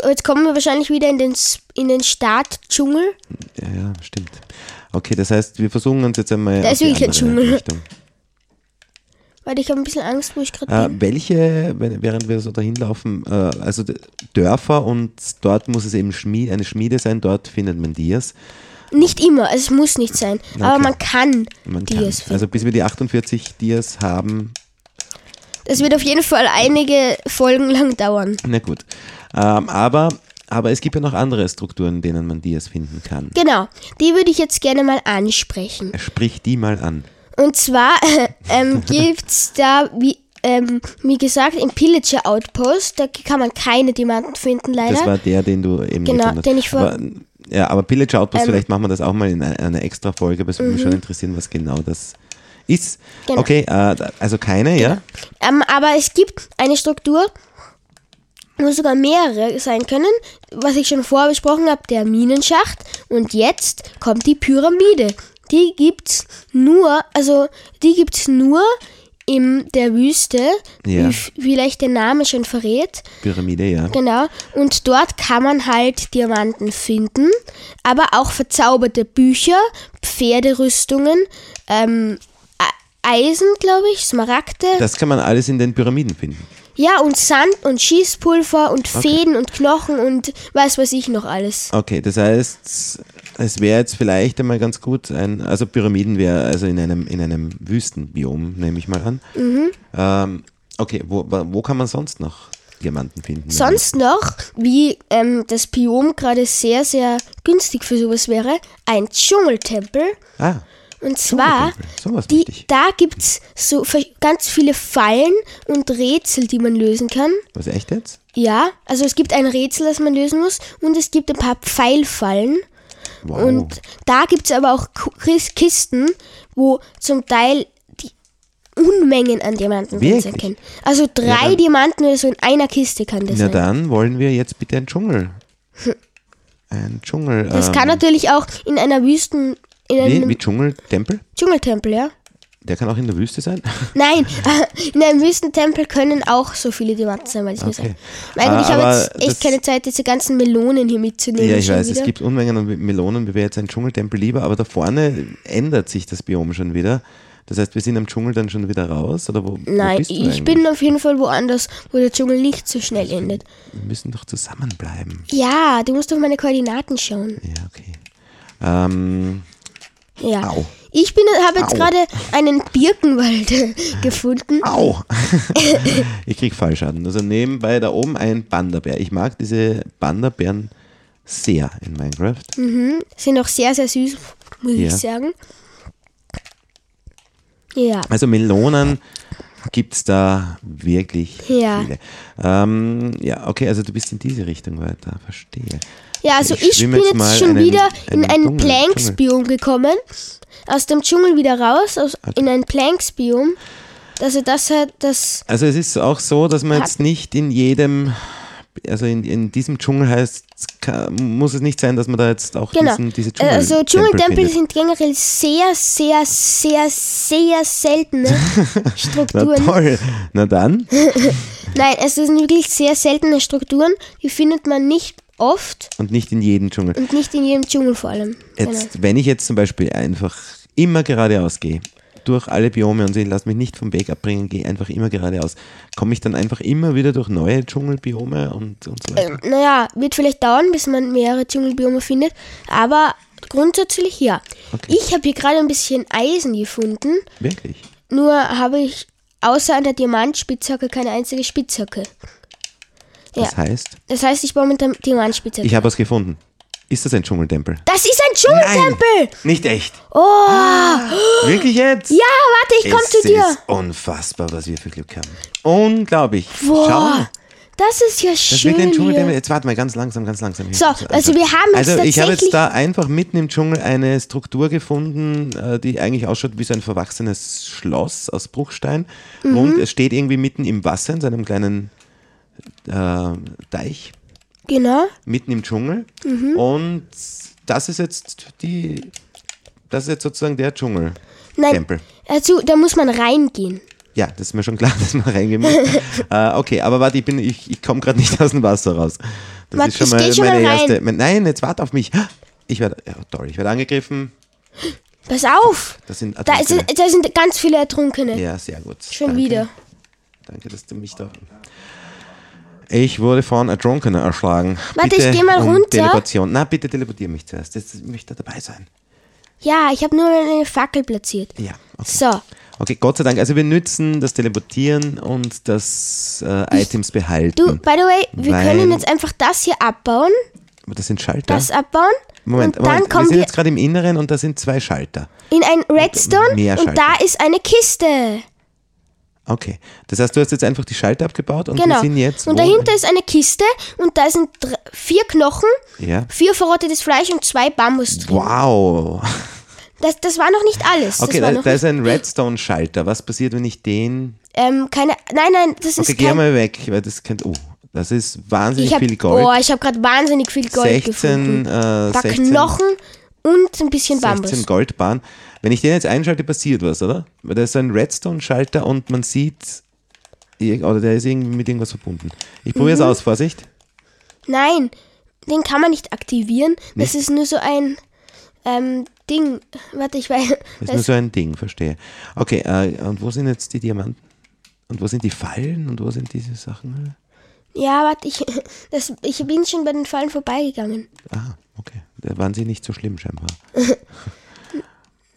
S1: jetzt kommen wir wahrscheinlich wieder in den, in den Startdschungel.
S2: Ja, ja, stimmt. Okay, das heißt, wir versuchen uns jetzt einmal.
S1: Da ist
S2: die
S1: wirklich ein Dschungel.
S2: Richtung.
S1: Weil ich habe ein bisschen Angst, wo ich gerade
S2: Äh,
S1: bin.
S2: welche, während wir so dahin laufen, äh, also Dörfer und dort muss es eben Schmied, eine Schmiede sein, dort findet man Dias.
S1: Nicht immer, also es muss nicht sein. Aber
S2: Okay.
S1: man kann
S2: Man
S1: die
S2: kann.
S1: finden.
S2: Also bis wir die 48 Dias haben,
S1: Das wird auf jeden Fall einige Folgen lang dauern.
S2: na gut. Ähm, aber, aber es gibt ja noch andere Strukturen, in denen man Dias finden kann.
S1: Genau, die würde ich jetzt gerne mal ansprechen.
S2: Sprich die mal an.
S1: Und zwar ähm, gibt es da, wie, ähm, wie gesagt, im Pillager Outpost, da kann man keine Diamanten finden, leider.
S2: Das war der, den du eben
S1: Genau, den ich vor-
S2: aber, ja, aber Pillage Outpost,
S1: Ähm,
S2: vielleicht machen wir das auch mal in einer, einer extra Folge, aber es würde mich schon interessieren, was genau das ist.
S1: Genau.
S2: Okay, äh, also keine, ja?
S1: Ähm, aber es gibt eine Struktur, wo sogar mehrere sein können, was ich schon vorher besprochen habe, der Minenschacht. Und jetzt kommt die Pyramide. Die gibt's nur, also die gibt's nur in der Wüste,
S2: Ja.
S1: wie vielleicht der Name schon verrät.
S2: Pyramide, ja.
S1: Genau. Und dort kann man halt Diamanten finden, aber auch verzauberte Bücher, Pferderüstungen, ähm, E- Eisen, glaube ich, Smaragde.
S2: Das kann man alles in den Pyramiden finden.
S1: Ja, und Sand und Schießpulver und Fäden und Knochen und was weiß ich noch alles.
S2: Okay, das heißt, es wäre jetzt vielleicht einmal ganz gut, ein, also Pyramiden wäre also in einem, in einem Wüstenbiom, nehme ich mal an.
S1: Mhm.
S2: Ähm, okay, wo, wo wo kann man sonst noch Diamanten finden?
S1: Sonst noch, wie ähm, das Biom gerade sehr, sehr günstig für sowas wäre, ein Dschungeltempel.
S2: Ah,
S1: Und zwar, die, da gibt es so ganz viele Fallen und Rätsel, die man lösen kann.
S2: was echt jetzt?
S1: Ja, also es gibt ein Rätsel, das man lösen muss und es gibt ein paar Pfeilfallen.
S2: Wow.
S1: Und da gibt es aber auch Kisten, wo zum Teil die Unmengen an Diamanten drin sein können. Also drei
S2: dann-
S1: Diamanten oder so in einer Kiste kann das
S2: Na
S1: sein.
S2: dann wollen wir jetzt bitte einen Dschungel. Ein Dschungel.
S1: Das
S2: ähm,
S1: kann natürlich auch in einer Wüsten, in
S2: wie, Dschungeltempel?
S1: Dschungeltempel, ja.
S2: Der kann auch in der Wüste sein?
S1: Nein, in einem Wüstentempel können auch so viele Diamanten sein, weil ich mir
S2: Okay.
S1: sage. Mein Gott, ich
S2: Aber
S1: habe jetzt echt keine Zeit, diese ganzen Melonen hier mitzunehmen.
S2: ja, ich weiß,
S1: wieder.
S2: es gibt Unmengen an Melonen, wir wären jetzt ein Dschungeltempel lieber, aber da vorne ändert sich das Biom schon wieder. Das heißt, wir sind am Dschungel dann schon wieder raus? Oder wo, wo
S1: Nein,
S2: bist du
S1: ich
S2: eigentlich?
S1: bin auf jeden Fall woanders, wo der Dschungel nicht so schnell endet.
S2: Wir müssen doch zusammenbleiben.
S1: Ja, du musst auf meine Koordinaten schauen.
S2: Ja, okay. Ähm,
S1: Ja.
S2: Au.
S1: Ich bin, habe jetzt gerade einen Birkenwald gefunden.
S2: au! ich krieg Fallschaden. Also nebenbei da oben ein Panda-Bär. Ich mag diese Panda-Bären sehr in Minecraft.
S1: Sind auch sehr, sehr süß, muss
S2: Ja.
S1: ich sagen. Ja.
S2: Also Melonen gibt es da wirklich
S1: Ja.
S2: viele. Ähm, ja, okay, also du bist in diese Richtung weiter, verstehe.
S1: Ja, also
S2: Ich
S1: ich, bin
S2: jetzt
S1: jetzt, schon
S2: einen-
S1: wieder in
S2: einen
S1: ein
S2: Dschungel-
S1: Planks-Biom gekommen. Aus dem Dschungel wieder raus, aus, in ein Planks-Biom. Also das hat das.
S2: Also es ist auch so, dass man jetzt nicht in jedem, also in, in diesem Dschungel heißt, muss es nicht sein, dass man da jetzt auch
S1: Genau.
S2: diesen, diese
S1: Äh,
S2: Dschungel
S1: Also Dschungeltempel sind generell sehr, sehr, sehr, sehr seltene
S2: Na
S1: Strukturen.
S2: toll, na dann.
S1: Nein, es sind wirklich sehr seltene Strukturen. Die findet man nicht oft
S2: Und nicht in jedem Dschungel.
S1: und nicht in jedem Dschungel vor allem. Genau.
S2: Jetzt, wenn ich jetzt zum Beispiel einfach immer geradeaus gehe, durch alle Biome und ich lasse mich nicht vom Weg abbringen, gehe einfach immer geradeaus, komme ich dann einfach immer wieder durch neue Dschungelbiome und, und so weiter.
S1: Ähm, naja, wird vielleicht dauern, bis man mehrere Dschungelbiome findet, aber grundsätzlich ja.
S2: Okay.
S1: Ich habe hier gerade ein bisschen Eisen gefunden,
S2: Wirklich?
S1: nur habe ich außer an der Diamantspitzhacke keine einzige Spitzhacke. Ja.
S2: Das heißt,
S1: Das heißt, ich baue mit der Diamantspitzhacke.
S2: ich habe was gefunden. Ist das ein Dschungeltempel?
S1: das ist ein Dschungeltempel!
S2: Nicht echt.
S1: Oh!
S2: Wirklich jetzt?
S1: Ja, warte, ich komme
S2: es
S1: zu dir.
S2: ist unfassbar, was wir für Glück haben. Unglaublich.
S1: Boah,
S2: Schau.
S1: das ist ja
S2: Das
S1: schön.
S2: wirklich ein
S1: hier.
S2: Dschungeltempel. Jetzt warte mal ganz langsam, ganz langsam.
S1: So, also wir haben jetzt
S2: Also ich habe jetzt da einfach mitten im Dschungel eine Struktur gefunden, äh, die eigentlich ausschaut wie so ein verwachsenes Schloss aus Bruchstein.
S1: Mhm.
S2: Und es steht irgendwie mitten im Wasser, in so einem kleinen äh, Teich,
S1: Genau.
S2: mitten im Dschungel.
S1: Mhm.
S2: Und das ist jetzt die, das ist jetzt sozusagen der Dschungel.
S1: Nein,
S2: Tempel.
S1: also da muss man reingehen.
S2: Ja, das ist mir schon klar, dass man reingehen muss. äh, okay, aber warte, ich, bin- ich, ich komme gerade nicht aus dem Wasser raus. Das
S1: Warte,
S2: ist schon
S1: ich
S2: mal
S1: schon
S2: meine
S1: mal rein.
S2: erste. mein- Nein, jetzt warte auf mich. Ich werde, ja, toll, ich werde angegriffen.
S1: Pass auf!
S2: Das sind
S1: Da sind, da sind ganz viele Ertrunkene.
S2: Ja, sehr gut.
S1: Schon
S2: Danke.
S1: wieder.
S2: Danke, dass du mich da. Ich wurde von Ertrunkener erschlagen.
S1: Warte,
S2: bitte
S1: ich geh mal
S2: um
S1: runter.
S2: Teleportation. Na, bitte teleportier mich zuerst. Jetzt, ich möchte dabei sein.
S1: Ja, ich habe nur eine Fackel platziert.
S2: Ja. Okay.
S1: So,
S2: okay, Gott sei Dank. Also wir nützen das Teleportieren und das äh, Items behalten.
S1: du, by the way, wir können jetzt einfach das hier abbauen,
S2: Aber das sind Schalter.
S1: das abbauen
S2: Moment,
S1: und dann
S2: Moment. wir sind jetzt gerade im Inneren und da sind zwei Schalter.
S1: in ein Redstone
S2: mehr
S1: und da ist eine Kiste.
S2: Okay. Das heißt, du hast jetzt einfach die Schalter abgebaut und
S1: Genau.
S2: wir sind jetzt.
S1: und dahinter ist eine Kiste und da sind dr- vier Knochen,
S2: Ja.
S1: vier verrottetes Fleisch und zwei Bambus drin.
S2: Wow.
S1: Das, das war noch nicht alles.
S2: Okay, da, da ist ein Redstone-Schalter. Was passiert, wenn ich den.
S1: ähm, keine, nein, nein, das
S2: Okay,
S1: ist
S2: geh
S1: kein...
S2: mal weg, weil das kennt. Oh, das ist wahnsinnig
S1: Ich hab,
S2: viel Gold.
S1: Oh, ich habe gerade wahnsinnig viel Gold
S2: 16,
S1: gefunden.
S2: äh,
S1: Ein paar
S2: 16,
S1: Knochen und ein bisschen Bambus.
S2: 16 Goldbahn. Wenn ich den jetzt einschalte, passiert was, oder? Weil da ist so ein Redstone-Schalter und man sieht. Oder der ist irgendwie mit irgendwas verbunden. Ich probiere es
S1: Mhm.
S2: aus, Vorsicht.
S1: Nein, den kann man nicht aktivieren. Das ist nur so ein ähm, Ding. Warte, ich weiß.
S2: Das ist nur so ein Ding, verstehe. Okay, äh, und wo sind jetzt die Diamanten? Und wo sind die Fallen? Und wo sind diese Sachen?
S1: ja, warte, ich, das, ich bin schon bei den Fallen vorbeigegangen.
S2: Ah, okay. Da waren sie nicht so schlimm scheinbar.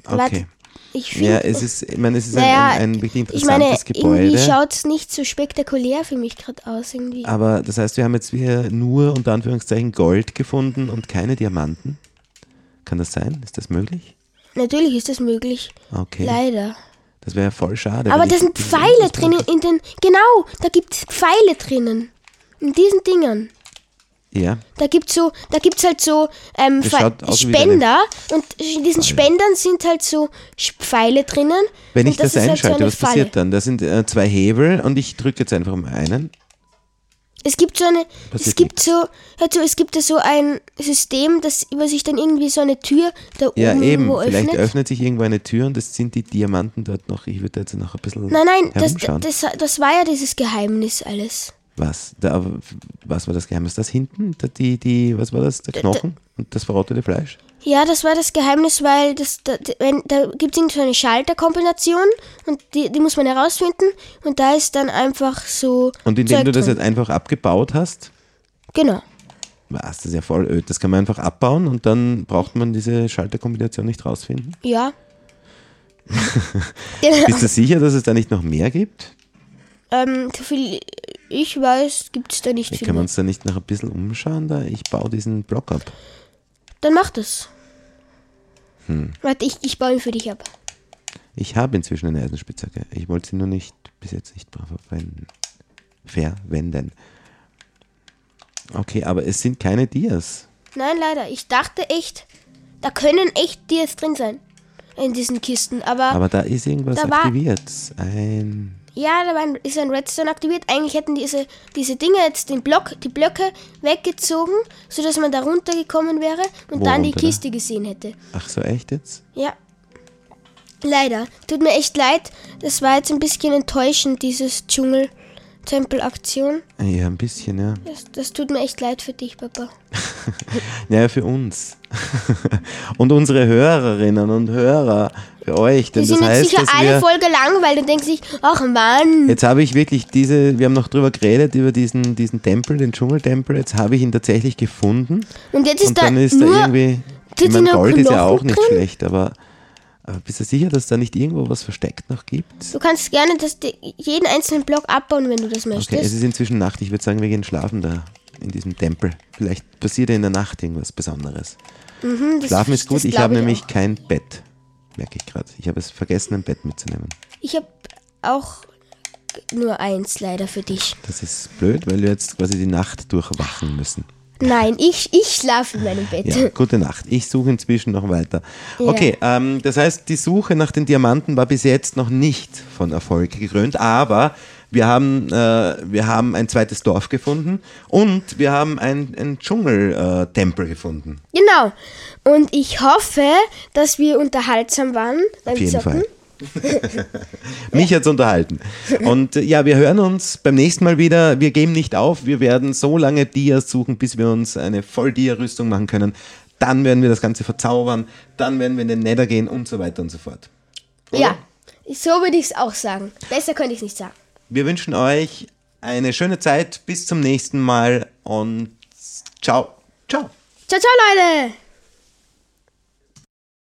S2: Okay. Ja, es ist, ich meine, es ist
S1: naja,
S2: ein, ein, wirklich
S1: ich meine,
S2: interessantes
S1: irgendwie
S2: Gebäude.
S1: schaut es nicht so spektakulär für mich gerade aus. Irgendwie.
S2: Aber das heißt, wir haben jetzt hier nur unter Anführungszeichen Gold gefunden und keine Diamanten. Kann das sein? Ist das möglich?
S1: Natürlich ist das möglich.
S2: Okay.
S1: Leider.
S2: Das wäre ja voll schade.
S1: Aber da sind Pfeile drinnen in den. Genau, da gibt es Pfeile drinnen. In diesen Dingern.
S2: Ja,
S1: Da gibt's so, da gibt's halt so ähm,
S2: Das
S1: Spender und in diesen Spendern sind halt so Pfeile drinnen.
S2: wenn ich das,
S1: ist halt so
S2: einschalte, was passiert dann? Da sind äh, zwei Hebel und ich drücke jetzt einfach mal einen.
S1: Es gibt so eine, es
S2: Passiert
S1: gibt so, halt so, es gibt da so ein System, das über sich dann irgendwie so eine Tür da
S2: Ja,
S1: oben
S2: eben.
S1: irgendwo
S2: Vielleicht
S1: öffnet.
S2: öffnet sich irgendwo eine Tür und das sind die Diamanten dort noch. Ich würde jetzt noch ein bisschen
S1: Nein, nein, das, das, das war ja dieses Geheimnis alles.
S2: Was? Da, was war das Geheimnis? Das hinten? Da, die, die, was war das? Der Knochen und das verrottete Fleisch?
S1: Ja, das war das Geheimnis, weil das, da, wenn, da gibt es so eine Schalterkombination und die, die muss man herausfinden und da ist dann einfach so.
S2: Und indem
S1: Zeug
S2: du das
S1: drin.
S2: jetzt einfach abgebaut hast,
S1: Genau.
S2: was, das ist ja voll öd. Das kann man einfach abbauen und dann braucht man diese Schalterkombination nicht rausfinden.
S1: Ja. genau.
S2: Bist du sicher, dass es da nicht noch mehr gibt?
S1: Ähm, so viel ich weiß, gibt es da nicht viel.
S2: Können wir
S1: mehr.
S2: uns da nicht noch ein bisschen umschauen? Da? Ich baue diesen Block ab.
S1: Dann mach das.
S2: Hm.
S1: Warte, ich, ich baue ihn für dich ab.
S2: Ich habe inzwischen eine Eisenspitzhacke. Ich wollte sie nur nicht bis jetzt nicht verwenden. Verwenden. Okay, aber es sind keine Dias.
S1: Nein, leider. Ich dachte echt, da können echt Dias drin sein. In diesen Kisten. Aber,
S2: Aber da ist irgendwas
S1: Da
S2: aktiviert. Ein.
S1: Ja, da war, ist ein Redstone aktiviert. Eigentlich hätten diese, diese Dinge jetzt den Block, die Blöcke weggezogen, sodass man da runtergekommen wäre und
S2: Wo
S1: dann die
S2: runter da?
S1: Kiste gesehen hätte.
S2: Ach so, echt jetzt?
S1: Ja. Leider. Tut mir echt leid. Das war jetzt ein bisschen enttäuschend, dieses Dschungel-Tempel-Aktion.
S2: Ja, ein bisschen, ja.
S1: Das, das tut mir echt leid für dich, Papa.
S2: Ja, für uns. und unsere Hörerinnen und Hörer, für euch. Denn
S1: Die
S2: das
S1: sind jetzt
S2: heißt,
S1: sicher
S2: dass
S1: alle
S2: wir.
S1: voll gelangweilt und denken sich, ach Mann.
S2: Jetzt habe ich wirklich diese, wir haben noch drüber geredet, über diesen, diesen Tempel, den Dschungeltempel. Jetzt habe ich ihn tatsächlich gefunden.
S1: Und jetzt ist
S2: Und
S1: da
S2: dann ist
S1: nur
S2: da irgendwie. Ich meine, Gold ist ja auch nicht
S1: drin?
S2: schlecht, aber, aber bist du sicher, dass da nicht irgendwo was versteckt noch gibt?
S1: Du kannst gerne das, jeden einzelnen Block abbauen, wenn du das möchtest.
S2: Okay, es ist inzwischen Nacht. Ich würde sagen, wir gehen schlafen da in diesem Tempel. Vielleicht passiert ja in der Nacht irgendwas Besonderes.
S1: Mhm,
S2: Schlafen ist gut. Ich habe nämlich
S1: auch.
S2: kein Bett. Merke ich gerade. Ich habe es vergessen, ein Bett mitzunehmen.
S1: Ich habe auch nur eins leider für dich.
S2: Das ist blöd, weil wir jetzt quasi die Nacht durchwachen müssen.
S1: Nein, ich, ich schlafe in meinem Bett.
S2: Ja, gute Nacht. Ich suche inzwischen noch weiter.
S1: Ja.
S2: Okay, ähm, das heißt, die Suche nach den Diamanten war bis jetzt noch nicht von Erfolg gekrönt, aber wir haben, äh, wir haben ein zweites Dorf gefunden und wir haben einen, Dschungeltempel gefunden.
S1: Genau. Und ich hoffe, dass wir unterhaltsam waren beim
S2: Auf jeden
S1: Zocken.
S2: Fall. Mich hat's unterhalten. Und äh, ja, wir hören uns beim nächsten Mal wieder. Wir geben nicht auf. Wir werden so lange Dias suchen, bis wir uns eine Voll-Dia-Rüstung machen können. Dann werden wir das Ganze verzaubern. Dann werden wir in den Nether gehen und so weiter und so fort.
S1: Ja, so würde ich es auch sagen. Besser könnte ich es nicht sagen.
S2: Wir wünschen euch eine schöne Zeit. Bis zum nächsten Mal und ciao. Ciao.
S1: Ciao, ciao, Leute!